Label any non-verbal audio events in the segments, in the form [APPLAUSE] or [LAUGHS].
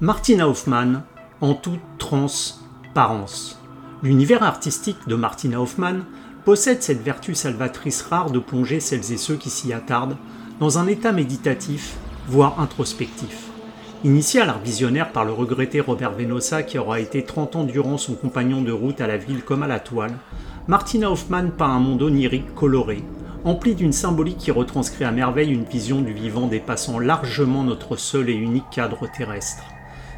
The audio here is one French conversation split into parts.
Martina Hoffman en toute transparence. L'univers artistique de Martina Hoffman possède cette vertu salvatrice rare de plonger celles et ceux qui s'y attardent dans un état méditatif, voire introspectif. Initié à l'art visionnaire par le regretté Robert Venosa qui aura été 30 ans durant son compagnon de route à la ville comme à la toile, Martina Hoffman peint un monde onirique coloré, empli d'une symbolique qui retranscrit à merveille une vision du vivant dépassant largement notre seul et unique cadre terrestre.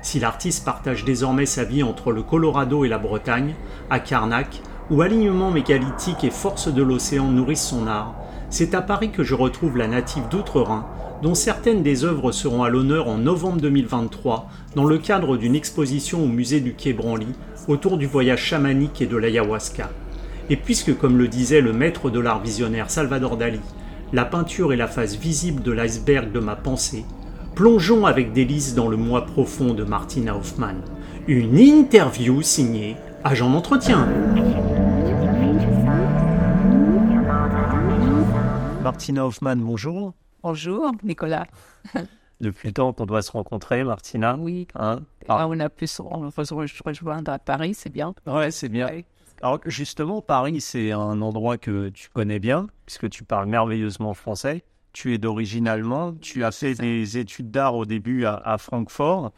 Si l'artiste partage désormais sa vie entre le Colorado et la Bretagne, à Carnac, où alignement mégalithique et force de l'océan nourrissent son art, c'est à Paris que je retrouve la native d'Outre-Rhin, dont certaines des œuvres seront à l'honneur en novembre 2023 dans le cadre d'une exposition au musée du Quai Branly autour du voyage chamanique et de l'ayahuasca. Et puisque, comme le disait le maître de l'art visionnaire Salvador Dali, la peinture est la face visible de l'iceberg de ma pensée, plongeons avec délice dans le moi profond de Martina Hoffman. Une interview signée Agent d'entretien. Martina Hoffman, bonjour. Bonjour, Nicolas. [LAUGHS] Depuis le temps qu'on doit se rencontrer, Martina. Oui. Hein ah. on a pu se rejoindre à Paris, c'est bien. Ouais, c'est bien. Alors justement, Paris, c'est un endroit que tu connais bien, puisque tu parles merveilleusement français. Tu es d'origine allemande. Tu as fait des études d'art au début à, à Francfort.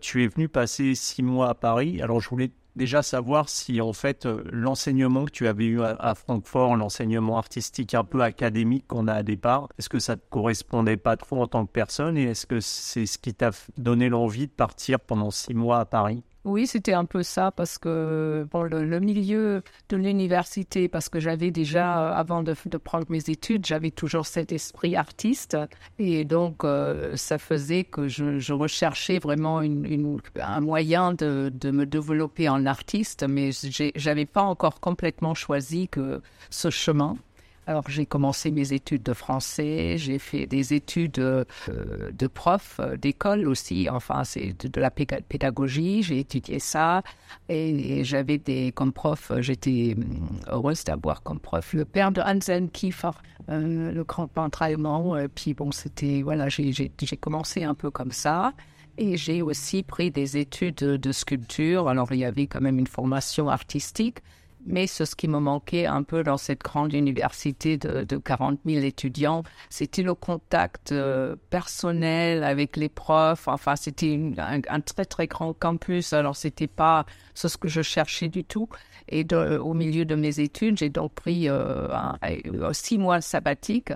Tu es venu passer six mois à Paris. Alors je voulais déjà savoir si en fait euh, l'enseignement que tu avais eu à, Francfort, l'enseignement artistique un peu académique qu'on a à départ, est-ce que ça te correspondait pas trop en tant que personne et est-ce que c'est ce qui t'a donné l'envie de partir pendant six mois à Paris? Oui, c'était un peu ça parce que le, milieu de l'université, parce que j'avais déjà, euh, avant de, prendre mes études, j'avais toujours cet esprit artiste et donc euh, ça faisait que je, recherchais vraiment un moyen de, de, me développer en artiste, mais j'avais pas encore complètement choisi ce chemin. Alors j'ai commencé mes études de français, j'ai fait des études euh, de prof euh, d'école aussi, enfin c'est de, la pédagogie, j'ai étudié ça et, j'avais des comme prof, euh, j'étais hum, heureuse d'avoir comme prof le père de Hansen Kiefer, le grand peintre allemand. Et puis bon, c'était voilà, j'ai commencé un peu comme ça. Et j'ai aussi pris des études de sculpture. Alors, il y avait quand même une formation artistique, mais ce qui me manquait un peu dans cette grande université de, de 40 000 étudiants, c'était le contact euh, personnel avec les profs. Enfin, c'était un, très très grand campus. Alors, c'était pas ce que je cherchais du tout. Et au milieu de mes études, j'ai donc pris euh, six mois sabbatique.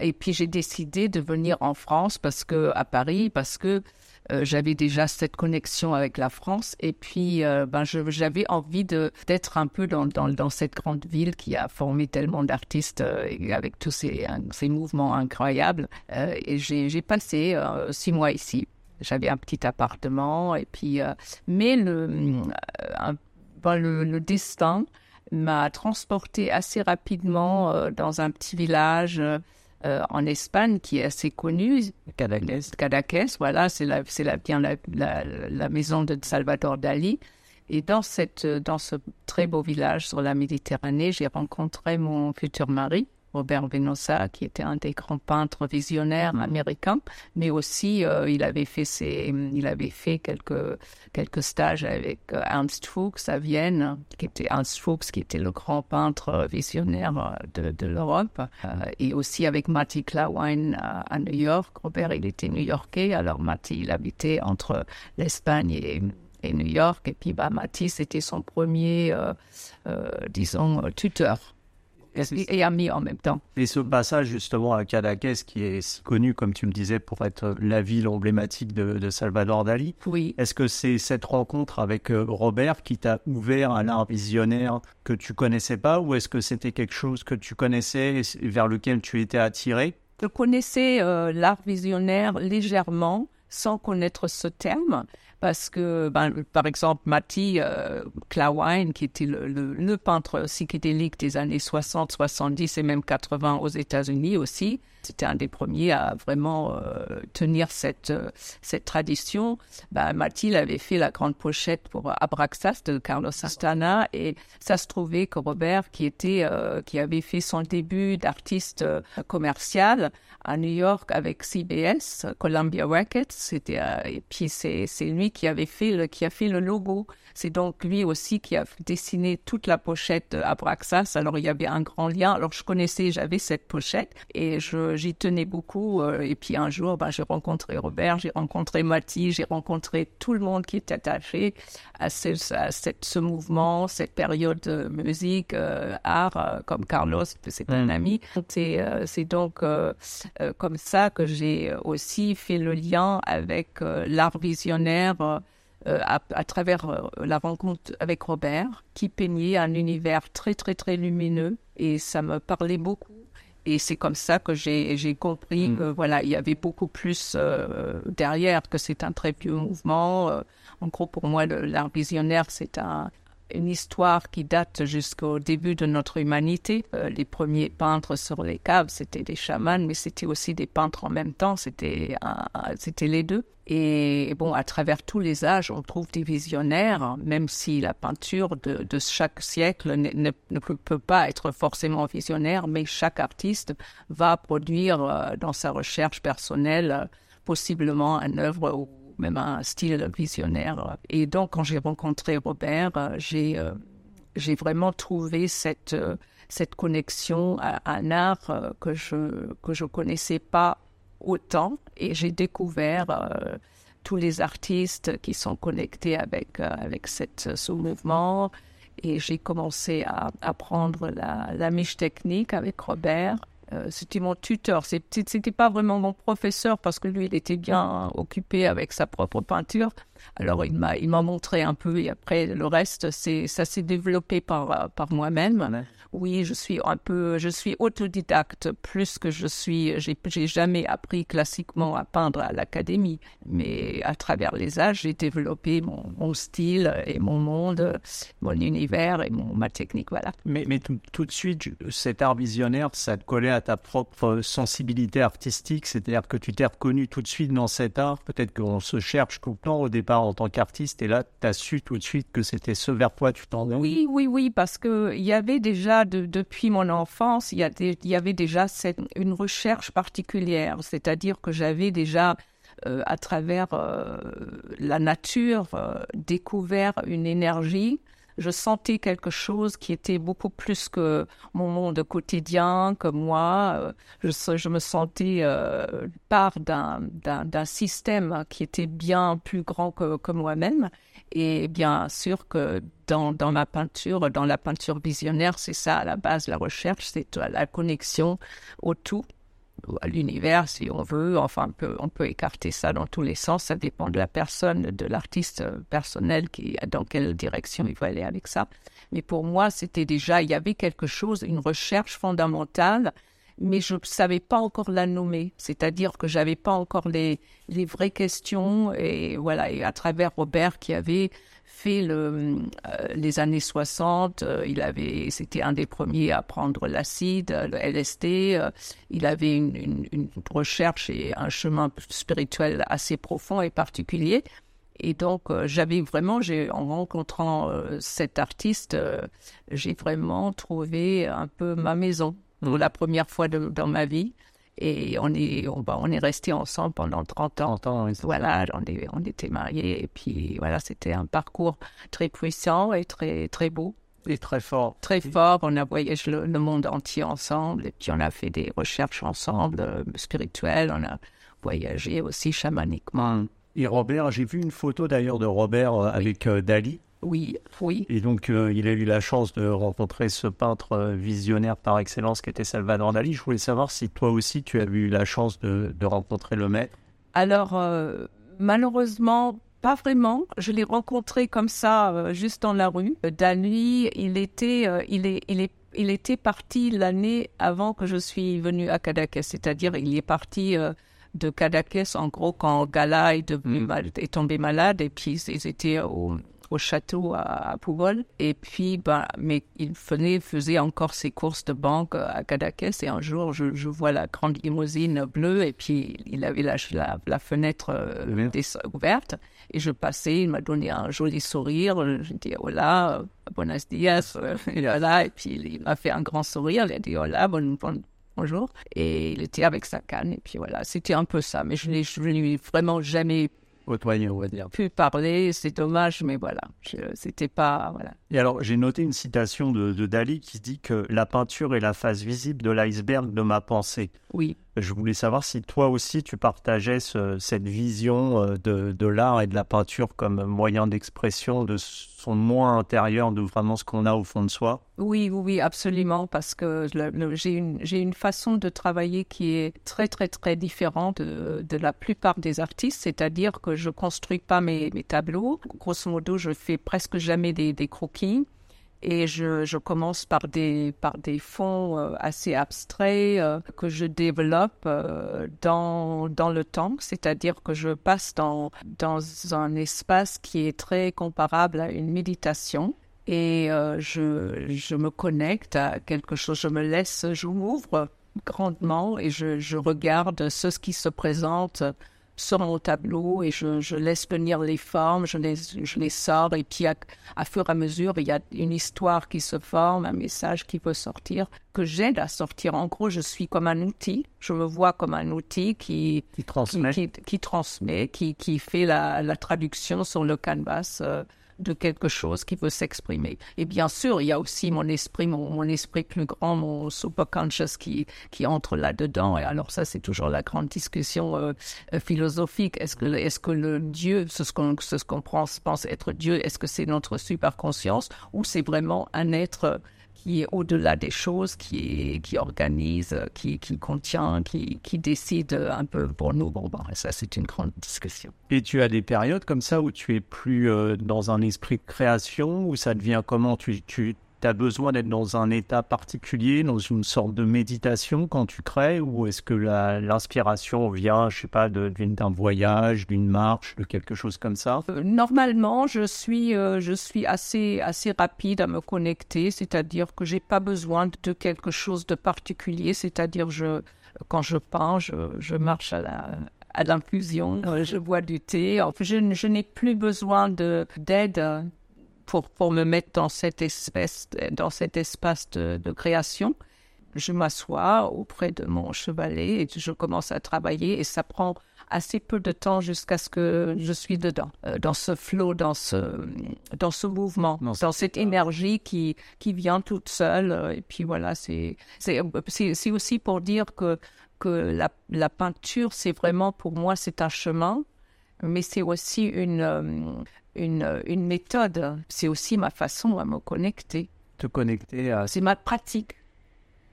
Et puis j'ai décidé de venir en France parce que à Paris parce que euh, j'avais déjà cette connexion avec la France et puis euh, ben, j'avais envie d'être un peu dans, dans, cette grande ville qui a formé tellement d'artistes euh, avec tous ces, mouvements incroyables. et j'ai passé six mois ici. J'avais un petit appartement et puis mais le, ben, le destin m'a transporté assez rapidement dans un petit village euh, en Espagne qui est assez connu, Cadaqués, voilà, c'est la, c'est la, bien la, la, maison de Salvador Dali. Et dans, cette, dans ce très beau village sur la Méditerranée, j'ai rencontré mon futur mari, Robert Venosa, qui était un des grands peintres visionnaires américains, mais aussi euh, il avait fait il avait fait quelques quelques stages avec euh, Ernst Fuchs à Vienne, qui était Ernst Fuchs, qui était le grand peintre visionnaire de, de l'Europe, euh, et aussi avec Matty Klawein à, New York. Robert, il était new-yorkais, alors Matty, il habitait entre l'Espagne et et New York. Et puis, bah, Matty, c'était son premier, disons, tuteur et amis en même temps. Et ce passage justement à Cadaqués, qui est si connu, comme tu me disais, pour être la ville emblématique de, Salvador Dali. Oui. Est-ce que c'est cette rencontre avec euh, Robert qui t'a ouvert à l'art visionnaire que tu connaissais pas, ou est-ce que c'était quelque chose que tu connaissais et vers lequel tu étais attiré? Je connaissais euh, l'art visionnaire légèrement, sans connaître ce terme parce que, ben, par exemple, Matty euh, qui était le, peintre psychédélique des années 60, 70 et même 80 aux États-Unis aussi, c'était un des premiers à vraiment tenir cette, cette tradition. Bah, Mathilde avait fait la grande pochette pour Abraxas de Carlos Santana et ça se trouvait que Robert, qui était, qui avait fait son début d'artiste commercial à New York avec CBS, Columbia Records, c'était, et puis c'est, c'est lui qui avait fait le, qui a fait le logo. C'est donc lui aussi qui a dessiné toute la pochette Abraxas. Alors il y avait un grand lien. Alors je connaissais, j'avais cette pochette et je, j'y tenais beaucoup. Euh, et puis un jour, ben, j'ai rencontré Robert, j'ai rencontré Mathilde, j'ai rencontré tout le monde qui était attaché à ce, à cette, ce mouvement, cette période de musique, euh, art, euh, comme Carlos, c'est un ami. C'est, c'est donc comme ça que j'ai aussi fait le lien avec l'art visionnaire à, travers la rencontre avec Robert, qui peignait un univers très, très, très lumineux. Et ça me parlait beaucoup. Et c'est comme ça que j'ai compris mm. que voilà, il y avait beaucoup plus euh, derrière, que c'est un très vieux mouvement. en gros, pour moi, l'art visionnaire, c'est un, une histoire qui date jusqu'au début de notre humanité. les premiers peintres sur les caves, c'était des chamans, mais c'était aussi des peintres en même temps. C'était c'était les deux. Et bon, à travers tous les âges, on trouve des visionnaires, même si la peinture de, de chaque siècle ne, ne, peut pas être forcément visionnaire, mais chaque artiste va produire euh, dans sa recherche personnelle euh, possiblement une œuvre même un style visionnaire. Et donc, quand j'ai rencontré Robert, euh, j'ai j'ai vraiment trouvé cette cette connexion à un art que je que je connaissais pas autant et j'ai découvert euh, tous les artistes qui sont connectés avec, euh, avec cette, ce mouvement et j'ai commencé à apprendre la, la miche technique avec Robert. Euh, c'était mon tuteur. C'était pas vraiment mon professeur parce que lui, il était bien occupé avec sa propre peinture. Alors, il m'a, il m'a montré un peu et après, le reste, c'est, ça s'est développé par, par moi-même. Oui, je suis un peu, je suis autodidacte plus que je suis, j'ai, j'ai jamais appris classiquement à peindre à l'académie, mais à travers les âges, j'ai développé mon, mon, style et mon monde, mon univers et mon, ma technique, voilà. Mais, mais tout, tout, de suite, cet art visionnaire, ça te collait à ta propre sensibilité artistique, c'est-à-dire que tu t'es reconnu tout de suite dans cet art, peut-être qu'on se cherche tout le temps au en tant qu'artiste, et là, tu as su tout de suite que c'était ce vers quoi tu t'en Oui, oui, oui, parce qu'il y avait déjà depuis mon enfance, il y, avait déjà une recherche particulière, c'est-à-dire que j'avais déjà, euh, à travers euh, la nature, euh, découvert une énergie. Je sentais quelque chose qui était beaucoup plus que mon monde quotidien, que moi. Je, je me sentais part d'un système qui était bien plus grand que, que moi-même. Et bien sûr que dans, dans, ma peinture, dans la peinture visionnaire, c'est ça à la base, la recherche, c'est la connexion au tout, à l'univers si on veut. Enfin, on peut, on peut écarter ça dans tous les sens, ça dépend de la personne, de l'artiste personnel, qui, dans quelle direction il va aller avec ça. Mais pour moi, c'était déjà, il y avait quelque chose, une recherche fondamentale mais je ne savais pas encore la nommer. C'est-à-dire que j'avais pas encore les, les vraies questions. Et voilà, et à travers Robert qui avait fait le, euh, les années 60, euh, il avait, c'était un des premiers à prendre l'acide, le LSD. Euh, il avait une, une, une, recherche et un chemin spirituel assez profond et particulier. Et donc, j'avais vraiment, j'ai, en rencontrant cet artiste, j'ai vraiment trouvé un peu ma maison la première fois dans ma vie. Et on est, on, bah, on est resté ensemble pendant 30 ans. 30 ans voilà, on, est, on était mariés. Et puis, voilà, c'était un parcours très puissant et très, très beau. Et très fort. Très fort. On a voyagé le, monde entier ensemble. Et puis, on a fait des recherches ensemble, euh, spirituelles. On a voyagé aussi chamaniquement. Et Robert, j'ai vu une photo d'ailleurs de Robert euh, avec euh, Dali. Oui, oui. Et donc, euh, il a eu la chance de rencontrer ce peintre euh, visionnaire par excellence qui était Salvador Dali. Je voulais savoir si toi aussi, tu as eu la chance de, rencontrer le maître. Alors, euh, malheureusement, pas vraiment. Je l'ai rencontré comme ça, juste dans la rue. Dali, il était, il est, il est, il était parti l'année avant que je suis venue à Cadaqués. C'est-à-dire, il est parti de Cadaqués, en gros, quand Gala est, devenu, mm. est tombé malade, et puis ils étaient au au château à, Pougol. Et puis, ben, mais il venait, faisait encore ses courses de banque à Cadaqués. Et un jour, je, je, vois la grande limousine bleue et puis il avait la, la, fenêtre euh, ouverte. Et je passais, il m'a donné un joli sourire. Je dis hola, buenos dias. Et, voilà, et puis il m'a fait un grand sourire. Il a dit hola, bon, bonjour. Et il était avec sa canne. Et puis voilà, c'était un peu ça. Mais je n'ai vraiment jamais on va dire. Pu parler, c'est dommage, mais voilà, c'était pas. Voilà. Et alors, j'ai noté une citation de, de, Dali qui dit que la peinture est la face visible de l'iceberg de ma pensée. Oui. Je voulais savoir si toi aussi tu partageais cette vision euh, de, de l'art et de la peinture comme moyen d'expression de son moi intérieur, de vraiment ce qu'on a au fond de soi? Oui, oui, oui, absolument, parce que j'ai une, une façon de travailler qui est très, très, très différente de, de la plupart des artistes, c'est-à-dire que je construis pas mes, mes, tableaux. Grosso modo, je fais presque jamais des, des croquis et je, je, commence par des, par des fonds euh, assez abstraits euh, que je développe euh, dans, dans le temps, c'est-à-dire que je passe dans, dans un espace qui est très comparable à une méditation. Et je, je me connecte à quelque chose, je me laisse, je m'ouvre grandement et je, je regarde ce qui se présente sur mon tableau et je, je, laisse venir les formes, je les, je les sors et puis à, à, fur et à mesure, il y a une histoire qui se forme, un message qui peut sortir, que j'aide à sortir. En gros, je suis comme un outil, je me vois comme un outil qui, qui transmet, qui, qui, transmet, qui, qui fait la, la, traduction sur le canvas. Euh, de quelque chose qui veut s'exprimer. Et bien sûr, il y a aussi mon esprit, mon, mon esprit plus grand, mon superconscious qui, qui entre là-dedans. Et alors ça, c'est toujours la grande discussion euh, euh, philosophique. Est-ce que, est-ce que le Dieu, ce qu'on, ce qu'on pense, être Dieu, est-ce que c'est notre superconscience ou c'est vraiment un être qui est au-delà des choses, qui, qui organise, qui, qui contient, qui, qui décide un peu pour nous. Bon, bon ça, c'est une grande discussion. Et tu as des périodes comme ça où tu es plus euh, dans un esprit de création, où ça devient comment tu, tu tu as besoin d'être dans un état particulier, dans une sorte de méditation quand tu crées, ou est-ce que l'inspiration vient, je sais pas, d'un voyage, d'une marche, de quelque chose comme ça? Euh, Normalement, je suis, euh, je suis assez, assez rapide à me connecter, c'est-à-dire que j'ai pas besoin de quelque chose de particulier, c'est-à-dire je, quand je peins, je, je marche à la, à l'infusion, euh, je bois du thé. Je, je n'ai plus besoin d'aide pour, pour me mettre dans cette espèce, dans cet espace de, de création. Je m'assois auprès de mon chevalet et je commence à travailler et ça prend assez peu de temps jusqu'à ce que je suis dedans, euh, dans ce flot, dans ce, dans ce mouvement, dans cette énergie qui, qui vient toute seule. Et puis voilà, c'est, c'est, c'est aussi pour dire que, que la, la peinture, c'est vraiment pour moi, c'est un chemin, mais c'est aussi une, euh, une, une méthode. C'est aussi ma façon à me connecter. Te connecter à... C'est ma pratique,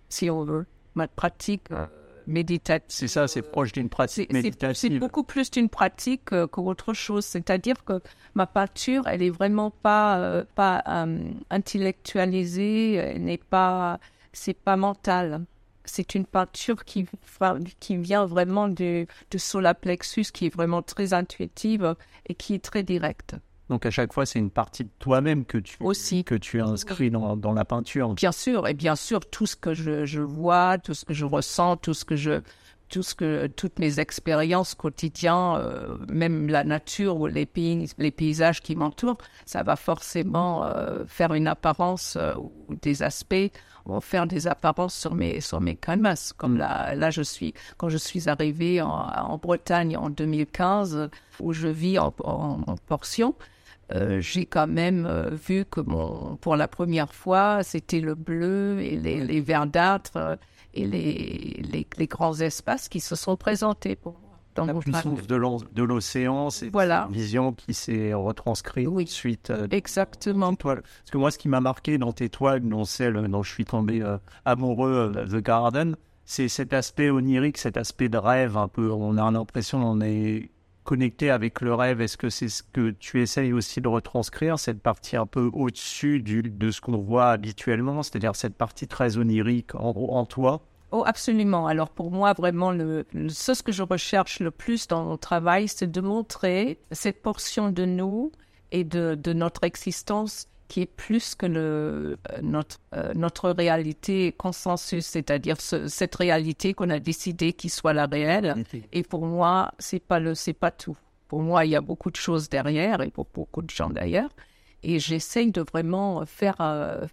si on veut. Ma pratique euh, méditative. C'est ça, c'est proche d'une pratique méditative. C'est beaucoup plus d'une pratique euh, qu'autre chose. C'est-à-dire que ma peinture, elle est vraiment pas, euh, pas intellectualisée, elle n'est pas... C'est pas mental c'est une peinture qui, qui vient vraiment de, de solar plexus, qui est vraiment très intuitive et qui est très directe. Donc à chaque fois, c'est une partie de toi-même que tu aussi que tu inscris dans, dans, la peinture. Bien sûr, et bien sûr, tout ce que je, je, vois, tout ce que je ressens, tout ce que je tout ce que toutes mes expériences quotidiennes, euh, même la nature ou les pays, les paysages qui m'entourent, ça va forcément euh, faire une apparence euh, ou des aspects vont faire des apparences sur mes sur mes canvas. Comme là, là je suis quand je suis arrivée en, en Bretagne en 2015 où je vis en, en, en portion. Euh, j'ai quand même euh, vu que mon, pour la première fois, c'était le bleu et les, les verdâtres euh, et les, les, les, grands espaces qui se sont présentés pour moi. Dans la puissance de l'océan, c'est une vision qui s'est retranscrite oui, suite. exactement. Parce que moi, ce qui m'a marqué dans tes toiles, dont celle dont je suis tombé amoureux, The Garden, c'est cet aspect onirique, cet aspect de rêve un peu. On a l'impression qu'on est connecté avec le rêve, est-ce que c'est ce que tu essayes aussi de retranscrire, cette partie un peu au-dessus de ce qu'on voit habituellement, c'est-à-dire cette partie très onirique en, toi? Oh, absolument. Alors pour moi, vraiment, le, ce que je recherche le plus dans mon travail, c'est de montrer cette portion de nous et de notre existence qui est plus que le, notre, notre réalité consensus, c'est-à-dire cette réalité qu'on a décidé qu'il soit la réelle. Et pour moi, c'est pas le, c'est pas tout. Pour moi, il y a beaucoup de choses derrière et pour beaucoup de gens d'ailleurs. Et j'essaye de vraiment faire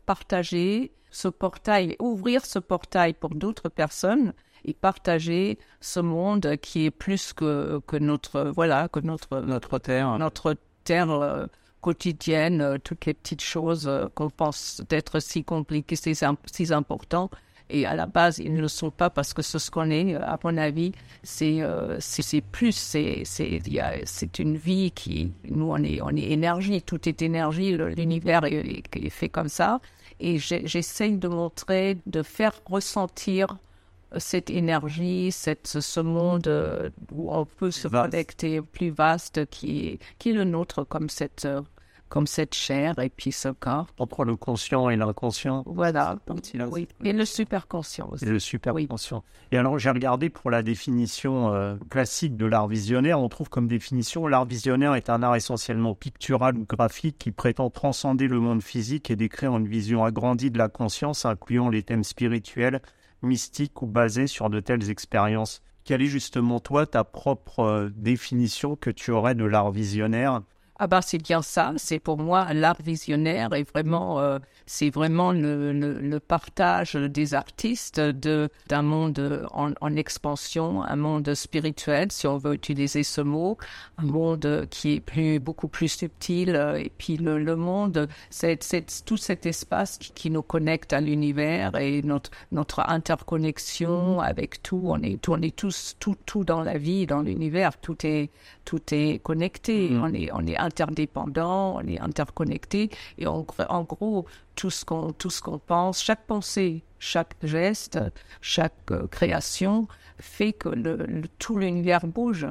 partager ce portail, ouvrir ce portail pour d'autres personnes et partager ce monde qui est plus que, que notre voilà que notre notre terre notre terre euh, quotidienne euh, toutes les petites choses euh, qu'on pense d'être si compliquées si, si important et à la base ils ne le sont pas parce que ce qu'on est à mon avis c'est c'est plus c'est une vie qui nous on est on est énergie tout est énergie l'univers est, est, fait comme ça. Et j'essaye de montrer de faire ressentir cette énergie, cette, ce monde euh, où on peut se connecter plus vaste qui est, qui est le nôtre comme cette, euh, comme cette chair et puis ce corps. Entre le conscient et l'inconscient. Voilà. Oui. Et le superconscient aussi. Et le superconscient. Et alors, j'ai regardé pour la définition euh, classique de l'art visionnaire. On trouve comme définition l'art visionnaire est un art essentiellement pictural ou graphique qui prétend transcender le monde physique et décrire une vision agrandie de la conscience, incluant les thèmes spirituels, mystique ou basé sur de telles expériences. Quelle est justement toi ta propre euh, définition que tu aurais de l'art visionnaire? Ah bah c'est bien ça, c'est pour moi l'art visionnaire et vraiment euh, c'est vraiment le, partage des artistes de d'un monde en, en, expansion, un monde spirituel si on veut utiliser ce mot, un monde qui est plus beaucoup plus subtil et puis le, monde tout cet espace qui, nous connecte à l'univers et notre notre interconnexion avec tout, on est on est tous tout tout dans la vie, dans l'univers, tout est tout est connecté, mm. on est on est interdépendants, on est interconnectés. Et en, en gros, tout ce qu'on pense, chaque pensée, chaque geste, chaque euh, création fait que le, tout l'univers bouge.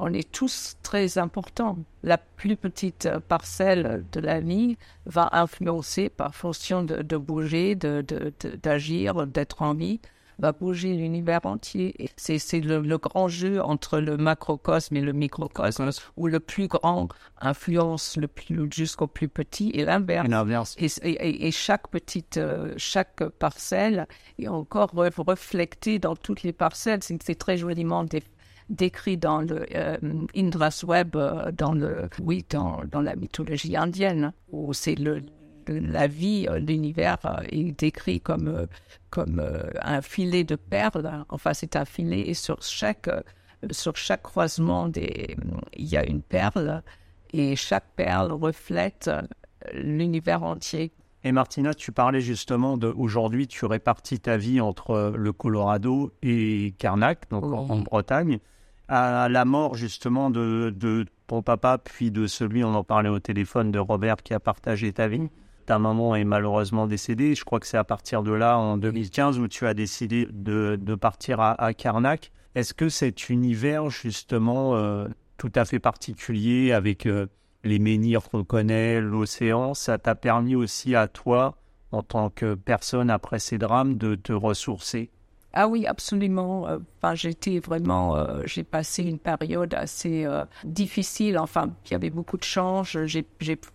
On est tous très importants. La plus petite parcelle de la vie va influencer par fonction de, de bouger, d'agir, de, d'être en vie va bouger l'univers entier. C'est le, le, grand jeu entre le macrocosme et le microcosme, où le plus grand influence le plus jusqu'au plus petit et l'inverse. Et, et, et, chaque petite, euh, chaque parcelle est encore reflétée dans toutes les parcelles. C'est très joliment décrit dans le euh, Indra's Web, euh, dans le, oui, dans, dans la mythologie indienne, où c'est le, la vie, euh, l'univers euh, est décrit comme, euh, comme un filet de perles. Enfin, c'est un filet et sur chaque, sur chaque croisement, des, il y a une perle et chaque perle reflète l'univers entier. Et Martina, tu parlais justement de aujourd'hui, tu répartis ta vie entre le Colorado et Carnac, donc en, Bretagne. À la mort justement de, de ton papa, puis de celui, on en parlait au téléphone, de Robert qui a partagé ta vie ta maman est malheureusement décédée. Je crois que c'est à partir de là, en 2015, où tu as décidé de, partir à, à Karnak. Est-ce que cet univers, justement, euh, tout à fait particulier, avec euh, les menhirs qu'on connaît, l'océan, ça t'a permis aussi à toi, en tant que personne après ces drames, de te ressourcer? Ah oui, absolument. Euh, enfin, j'étais vraiment, euh, j'ai passé une période assez euh, difficile. Enfin, il y avait beaucoup de changes. J'ai,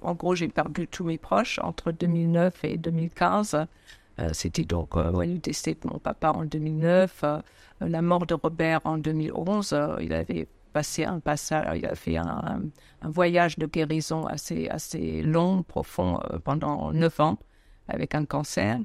en gros, j'ai perdu tous mes proches entre 2009 et 2015. C'était donc le décès de mon papa en 2009, la mort de Robert en 2011. il avait passé un passage, il a fait un, un, voyage de guérison assez assez long, profond pendant neuf ans avec un cancer.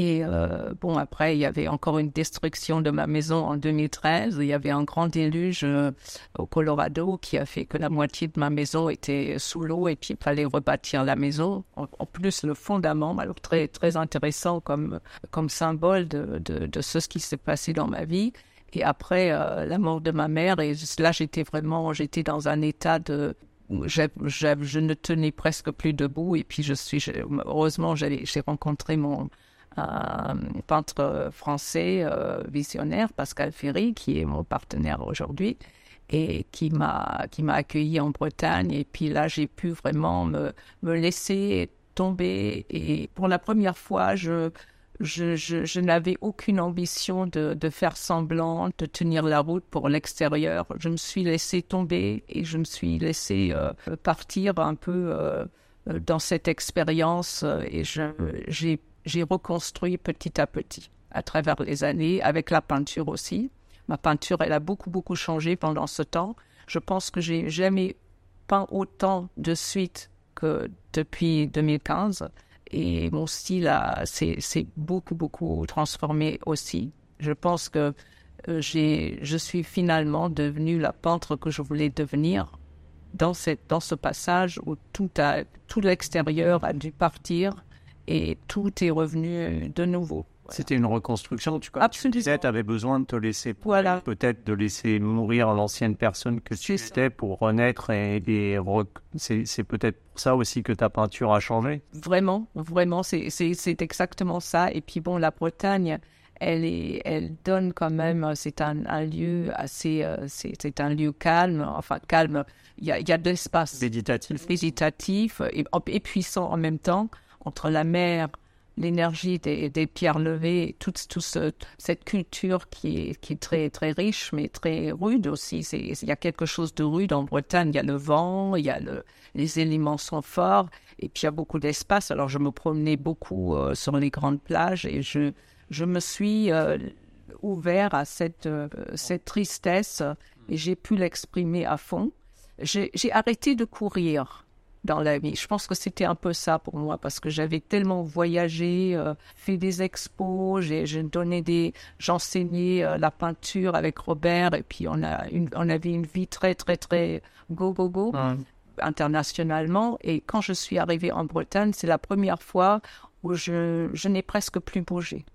Et euh, bon, après, il y avait encore une destruction de ma maison en 2013. Il y avait un grand déluge euh, au Colorado qui a fait que la moitié de ma maison était sous l'eau et puis il fallait rebâtir la maison. En, plus, le fondament, alors très, très intéressant comme, comme symbole de, de, ce qui s'est passé dans ma vie. Et après euh, la mort de ma mère, et là, j'étais vraiment, j'étais dans un état de, je, je, ne tenais presque plus debout. Et puis, je suis, heureusement, j'ai rencontré mon, un peintre français euh, visionnaire, Pascal Ferry, qui est mon partenaire aujourd'hui et qui m'a qui m'a accueilli en Bretagne. Et puis là j'ai pu vraiment me, me laisser tomber. Et pour la première fois je je, je, n'avais aucune ambition de, de, faire semblant, de tenir la route pour l'extérieur. Je me suis laissé tomber et je me suis laissé euh, partir un peu euh, dans cette expérience. Et j'ai reconstruit petit à petit à travers les années, avec la peinture aussi. Ma peinture, elle a beaucoup, beaucoup changé pendant ce temps. Je pense que j'ai jamais peint autant de suite que depuis 2015. Et mon style s'est beaucoup, beaucoup transformé aussi. Je pense que euh, j'ai, je suis finalement devenue la peintre que je voulais devenir dans, cette, dans ce passage où tout, tout l'extérieur a dû partir et tout est revenu de nouveau. C'était une reconstruction. Tu, Absolument. tu avais besoin de te laisser, voilà. peut-être de laisser mourir l'ancienne personne que tu étais pour renaître et, c'est, peut-être ça aussi que ta peinture a changé? Vraiment, vraiment, c'est, exactement ça. Et puis bon, la Bretagne, elle, est, elle donne quand même, c'est un, un lieu assez, euh, c'est, un lieu calme, enfin calme, il y a, il y a de l'espace méditatif, méditatif et, et puissant en même temps entre la mer, l'énergie des, pierres levées, toute, cette culture qui est, très, très riche, mais très rude aussi. Il y a quelque chose de rude en Bretagne. Il y a le vent, il y a le, les éléments sont forts, et puis il y a beaucoup d'espace. Alors je me promenais beaucoup euh, sur les grandes plages et je, je me suis euh, ouvert à cette, euh, cette tristesse et j'ai pu l'exprimer à fond. J'ai arrêté de courir dans la vie. Je pense que c'était un peu ça pour moi parce que j'avais tellement voyagé, euh, fait des expos, j'ai, donné des, j'enseignais euh, la peinture avec Robert et puis on a une, on avait une vie très très très go go go internationalement. Et quand je suis arrivée en Bretagne, c'est la première fois où je, je n'ai presque plus bougé.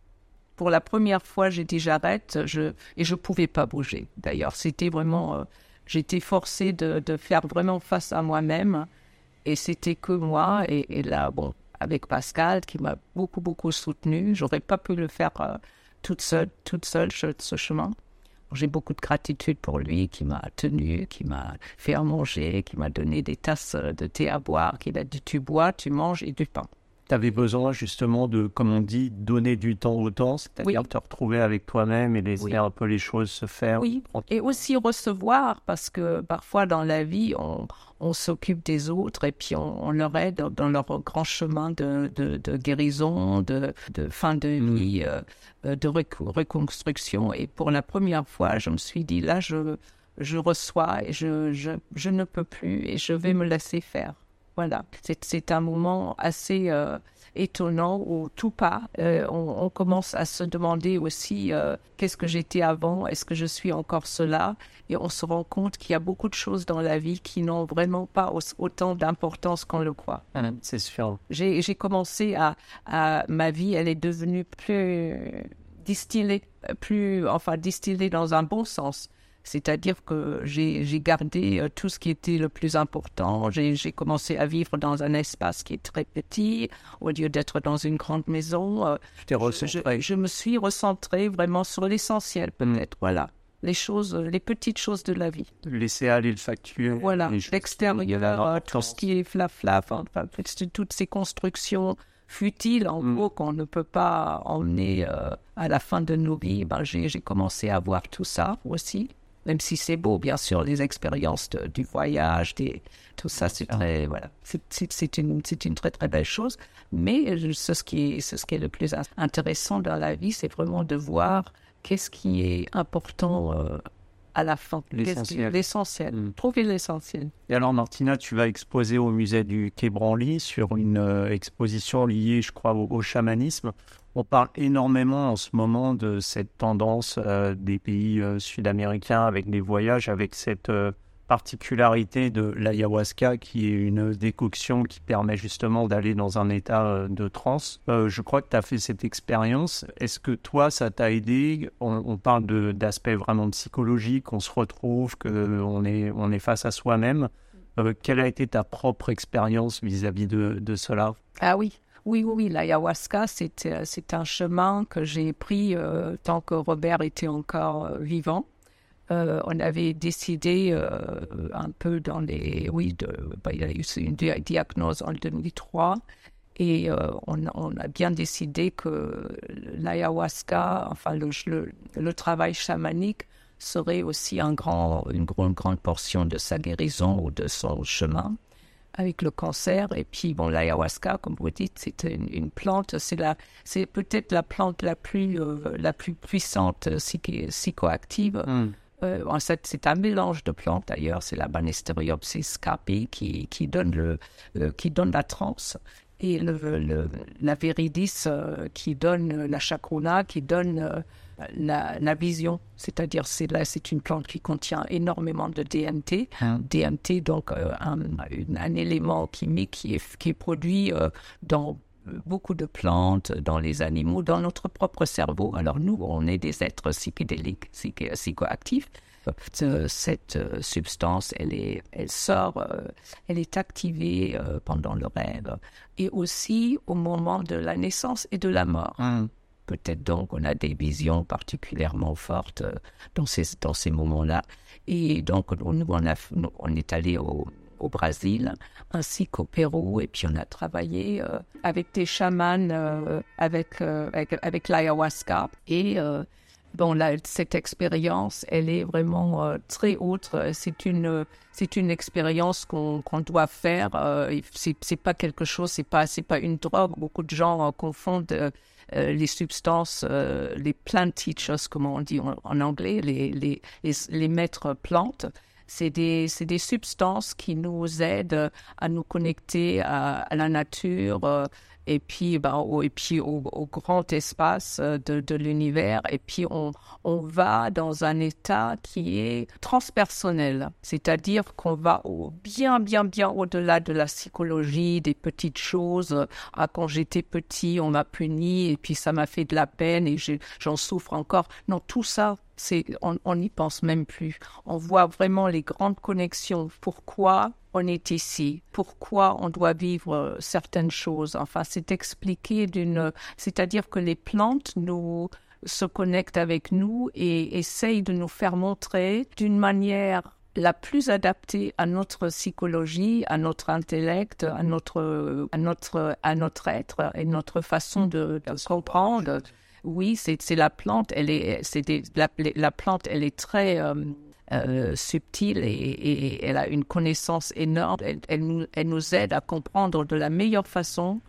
Pour la première fois, j'ai dit j'arrête, je et je pouvais pas bouger. D'ailleurs, c'était vraiment, euh, j'étais forcée de, de faire vraiment face à moi-même et c'était que moi. Et, là, bon, avec Pascal, qui m'a beaucoup, beaucoup soutenu. J'aurais pas pu le faire euh, toute seule, toute seule, ce, chemin. J'ai beaucoup de gratitude pour lui qui m'a tenu, qui m'a fait à manger, qui m'a donné des tasses de thé à boire, qui m'a dit tu bois, tu manges et du pain tu avais besoin justement de, comme on dit, donner du temps au temps, c'est-à-dire te retrouver avec toi-même et laisser un peu les choses se faire. Oui, et aussi recevoir, parce que parfois dans la vie, on, on s'occupe des autres et puis on, leur aide dans leur grand chemin de, de, guérison, de, de, fin de mm. vie, euh, euh, de reconstruction. Et pour la première fois, je me suis dit, là, je, je reçois et je, je, je ne peux plus et je vais me laisser faire. Voilà, c'est un moment assez euh, étonnant où tout pas. Euh, on, commence à se demander aussi euh, qu'est-ce que j'étais avant, est-ce que je suis encore cela? Et on se rend compte qu'il y a beaucoup de choses dans la vie qui n'ont vraiment pas autant d'importance qu'on le croit. Ah, c'est sûr. J'ai commencé à, à, ma vie, elle est devenue plus distillée, plus enfin distillée dans un bon sens. C'est-à-dire que j'ai gardé euh, tout ce qui était le plus important. J'ai commencé à vivre dans un espace qui est très petit, au lieu d'être dans une grande maison. Euh, je, je, me suis recentré vraiment sur l'essentiel, peut-être. Voilà. Les choses, les petites choses de la vie. Laisser aller le factuel. Voilà. L'extérieur, euh, tout ce qui est flafla, enfin, toutes ces constructions futiles, en mm. gros, qu'on ne peut pas emmener à la fin de nos vies. Ben, j'ai commencé à voir tout ça aussi même si c'est beau, bien sûr, les expériences du voyage, des, tout ça, c'est très, voilà, c'est une, une très très belle chose. Mais ce qui est, ce qui est le plus intéressant dans la vie, c'est vraiment de voir qu'est-ce qui est important euh, à la fin. L'essentiel. L'essentiel. Mm. Trouver l'essentiel. Et alors, Martina, tu vas exposer au musée du Quai Branly sur une euh, exposition liée, je crois, au, chamanisme. On parle énormément en ce moment de cette tendance euh, des pays euh, sud-américains avec des voyages, avec cette particularité de l'ayahuasca, qui est une décoction qui permet justement d'aller dans un état euh, de transe. Euh, je crois que tu as fait cette expérience. Est-ce que toi, ça t'a aidé? On, parle d'aspects vraiment psychologiques, on se retrouve, qu'on est, on est face à soi-même. Euh, quelle a été ta propre expérience vis-à-vis de, cela? Ah oui, oui, oui, l'ayahuasca, c'est un chemin que j'ai pris tant que Robert était encore vivant. Euh, on avait décidé euh, un peu dans les... Oui, bah, il y a eu une diagnose en 2003. Et on, a bien décidé que l'ayahuasca, enfin le, travail chamanique, serait aussi un grand, une grande, grande portion de sa guérison ou de son chemin avec le cancer. Et puis, bon, l'ayahuasca, comme vous dites, c'est une, plante, c'est la, c'est peut-être la plante la plus, euh, la plus puissante euh, psychoactive. Mm. Euh, c'est un mélange de plantes d'ailleurs, c'est la Banisteriopsis capi qui, qui, donne le, qui donne la transe et le, la viridis qui donne la chakruna, qui donne la, vision, c'est-à-dire c'est là c'est une plante qui contient énormément de DMT, hein. DMT donc euh, un, élément chimique qui est, qui est produit euh, dans beaucoup de plantes, dans les animaux, dans notre propre cerveau. Alors nous, on est des êtres psychédéliques, psychoactifs. Cette substance, elle, est, elle sort, euh, elle est activée pendant le rêve et aussi au moment de la naissance et de la mort. Hein. Peut-être donc on a des visions particulièrement fortes euh, dans ces, dans ces moments-là. Et donc nous, on, a, on est allé au, au Brésil ainsi qu'au Pérou et puis on a travaillé euh, avec des chamans euh, avec, avec, avec l'ayahuasca et bon là cette expérience elle est vraiment très haute c'est une c'est une expérience qu'on qu'on doit faire c'est c'est pas quelque chose c'est pas c'est pas une drogue. Beaucoup de gens confondent euh, les substances, euh, les plant teachers, comme on dit en, anglais, les, les, les, maîtres plantes, c'est des, des, substances qui nous aident à nous connecter à, à la nature, euh, et puis, ben, au, et puis au, grand espace euh, de, l'univers. Et puis, on, on va dans un état qui est transpersonnel, c'est-à-dire qu'on va au, bien, bien, bien au-delà de la psychologie, des petites choses. Ah, quand j'étais petit, on m'a puni et puis ça m'a fait de la peine et j'en souffre encore. Non, tout ça, on n'y pense même plus. On voit vraiment les grandes connexions. Pourquoi? On est ici, pourquoi on doit vivre euh, certaines choses. Enfin, c'est expliqué d'une, c'est-à-dire que les plantes nous se connectent avec nous et essayent de nous faire montrer d'une manière la plus adaptée à notre psychologie, à notre intellect, à notre, à notre, à notre être et notre façon de, comprendre. Oui, c'est la plante, elle est, c'est la, la, plante, elle est très euh, euh, subtile et, elle a une connaissance énorme. Elle, nous, aide à comprendre de la meilleure façon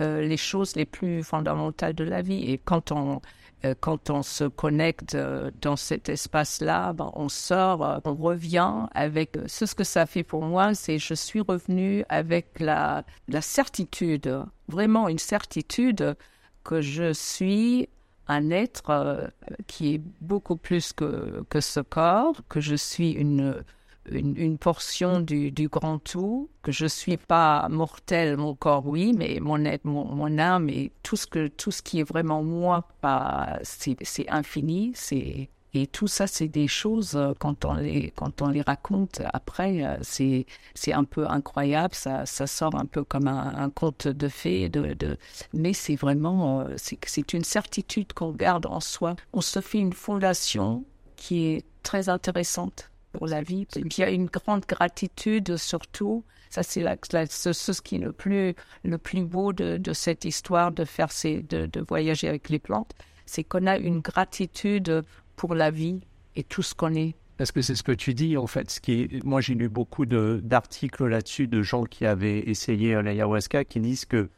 euh, les choses les plus fondamentales de la vie. Et quand on, euh, quand on se connecte dans cet espace-là, ben, on sort, on revient avec ce que ça fait pour moi, c'est je suis revenu avec la, la certitude, vraiment une certitude que je suis un être euh, qui est beaucoup plus que, que ce corps, que je suis une, une, portion du, grand tout, que je suis pas mortel, mon corps oui, mais mon être, mon, âme et tout ce que tout ce qui est vraiment moi, bah, c'est infini, c'est et tout ça, c'est des choses, euh, quand on les, quand on les raconte après, euh, c'est, c'est un peu incroyable, ça, ça sort un peu comme un, conte de fées, de, de... mais c'est vraiment, euh, c'est, c'est une certitude qu'on garde en soi. On se fait une fondation qui est très intéressante pour la vie. Et puis il y a une grande gratitude surtout. Ça, c'est la, ce, ce, qui est le plus, le plus beau de, de cette histoire de faire ces, de, de voyager avec les plantes. C'est qu'on a une gratitude pour la vie et tout ce qu'on est. Parce que c'est ce que tu dis, en fait. Ce qui est... Moi, j'ai lu beaucoup d'articles là-dessus de gens qui avaient essayé euh, l'ayahuasca qui disent que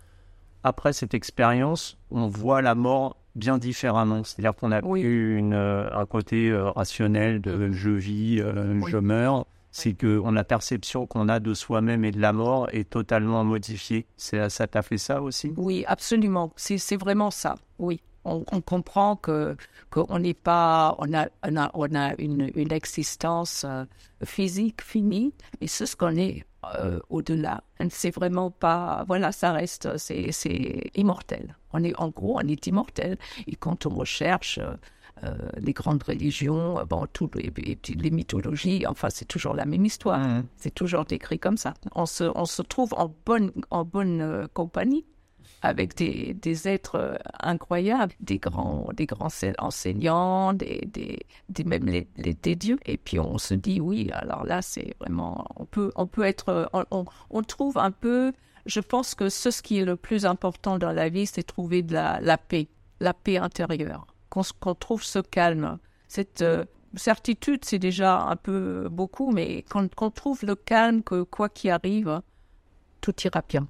après cette expérience, on voit la mort bien différemment. C'est-à-dire qu'on a eu une, euh, un côté euh, rationnel de je vis, je meurs. C'est que on, la perception qu'on a de soi-même et de la mort est totalement modifiée. Ça t'a fait ça aussi? Oui, absolument. C'est vraiment ça. Oui on, comprend que qu'on n'est pas, on a, on a, on a une, une, existence euh, physique finie, et c'est ce qu'on est euh, au-delà. C'est vraiment pas, voilà, ça reste, c'est, c'est immortel. On est, en gros, on est immortel. Et quand on recherche euh, les grandes religions, bon, toutes les, les, mythologies, enfin, c'est toujours la même histoire. Mmh. C'est toujours décrit comme ça. On se, on se trouve en bonne, en bonne compagnie avec des, êtres euh, incroyables, des grands, des grands enseignants, des, des, des même les, des dieux. Et puis on se dit oui, alors là c'est vraiment, on peut, on peut être, on, on, trouve un peu je pense que ce, qui est le plus important dans la vie, c'est trouver de la, paix, la paix intérieure, qu'on trouve ce calme. Cette euh, certitude, c'est déjà un peu beaucoup, mais qu'on trouve le calme, que quoi qu'il arrive, tout ira bien.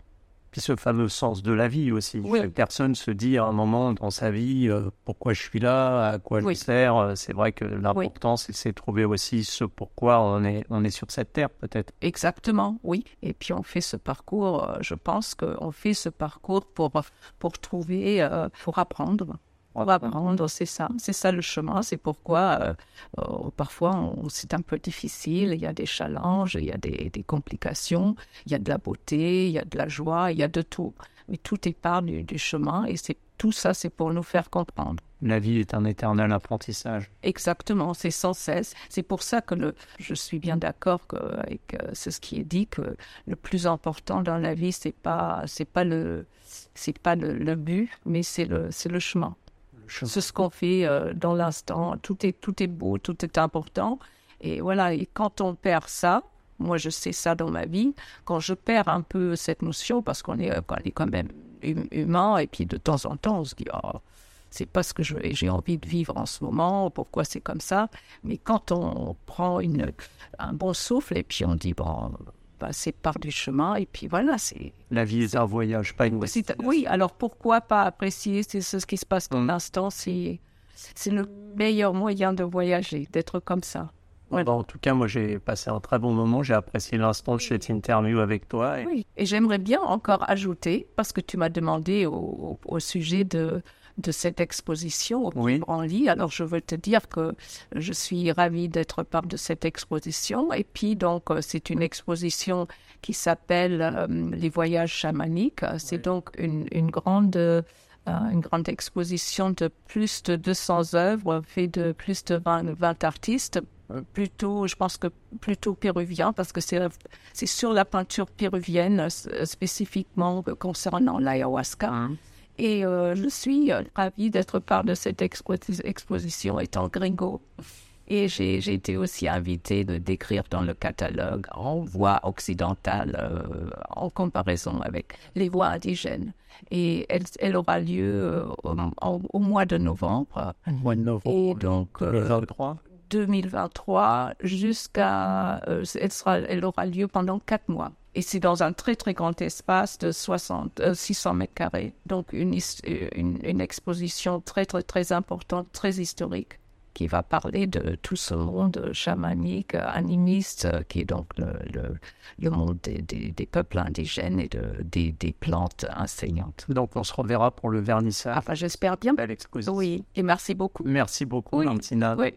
Puis ce fameux sens de la vie aussi. Chaque personne se dit à un moment dans sa vie euh, pourquoi je suis là, à quoi je sers. Euh, c'est vrai que l'important, c'est de trouver aussi ce pourquoi on est, on est sur cette terre, peut-être. Exactement, oui. Et puis on fait ce parcours, euh, je pense qu'on fait ce parcours pour, pour trouver, pour apprendre on va apprendre, c'est ça, c'est ça le chemin, c'est pourquoi euh, euh, parfois c'est un peu difficile, il y a des challenges, il y a des, complications, il y a de la beauté, il y a de la joie, il y a de tout. Mais tout est part du, chemin et c'est tout ça, c'est pour nous faire comprendre. La vie est un éternel apprentissage. Exactement, c'est sans cesse. C'est pour ça que le, je suis bien d'accord avec euh, ce qui est dit que le plus important dans la vie, c'est pas, c'est pas le, c'est pas le, le but, mais c'est le, c'est le chemin. C'est ce qu'on fait euh, dans l'instant. Tout est, tout est beau, tout est important. Et voilà, et quand on perd ça, moi je sais ça dans ma vie, quand je perds un peu cette notion, parce qu'on est, est quand même hum, humain, et puis de temps en temps on se dit, oh, c'est pas ce que j'ai envie de vivre en ce moment, pourquoi c'est comme ça? Mais quand on prend une, un bon souffle, et puis on dit, bon, c'est par du chemin et puis voilà, c'est... La vie est un voyage, pas une Oui, alors pourquoi pas apprécier ce qui se passe dans mm. l'instant, c'est, c'est le meilleur moyen de voyager, d'être comme ça. en tout cas, moi, j'ai passé un très bon moment. J'ai apprécié l'instant de cette interview avec toi. Et... Oui, et j'aimerais bien encore ajouter, parce que tu m'as demandé au sujet de, de cette exposition au oui. Branly. Alors, je veux te dire que je suis ravie d'être part de cette exposition. Et puis, donc, euh, c'est une exposition qui s'appelle euh, Les voyages chamaniques. C'est donc une, une grande... Euh, une grande exposition de plus de 200 œuvres faites de plus de 20, 20 artistes, plutôt, je pense que plutôt péruviens, parce que c'est sur la peinture péruvienne spécifiquement concernant l'ayahuasca. Hein. Et euh, je suis euh, ravie d'être part de cette exposition étant gringo. Et j'ai été aussi invitée de décrire dans le catalogue en voix occidentale euh, en comparaison avec les voix indigènes. Et elle, elle aura lieu au, mois de novembre. Mois de novembre. Et donc, 2023 jusqu'à, elle, sera, elle aura lieu pendant quatre mois. Et c'est dans un très très grand espace de 60, 600 euh, mètres carrés. Donc une, une, une, exposition très très très importante, très historique, qui va parler de tout ce monde chamanique, animiste, qui est donc le, le, le monde des, des, des, peuples indigènes et de, des, des, plantes enseignantes. Donc on se reverra pour le vernissage. Enfin j'espère bien. Belle exposition. Oui, et merci beaucoup. Merci beaucoup, oui. Martina. Oui.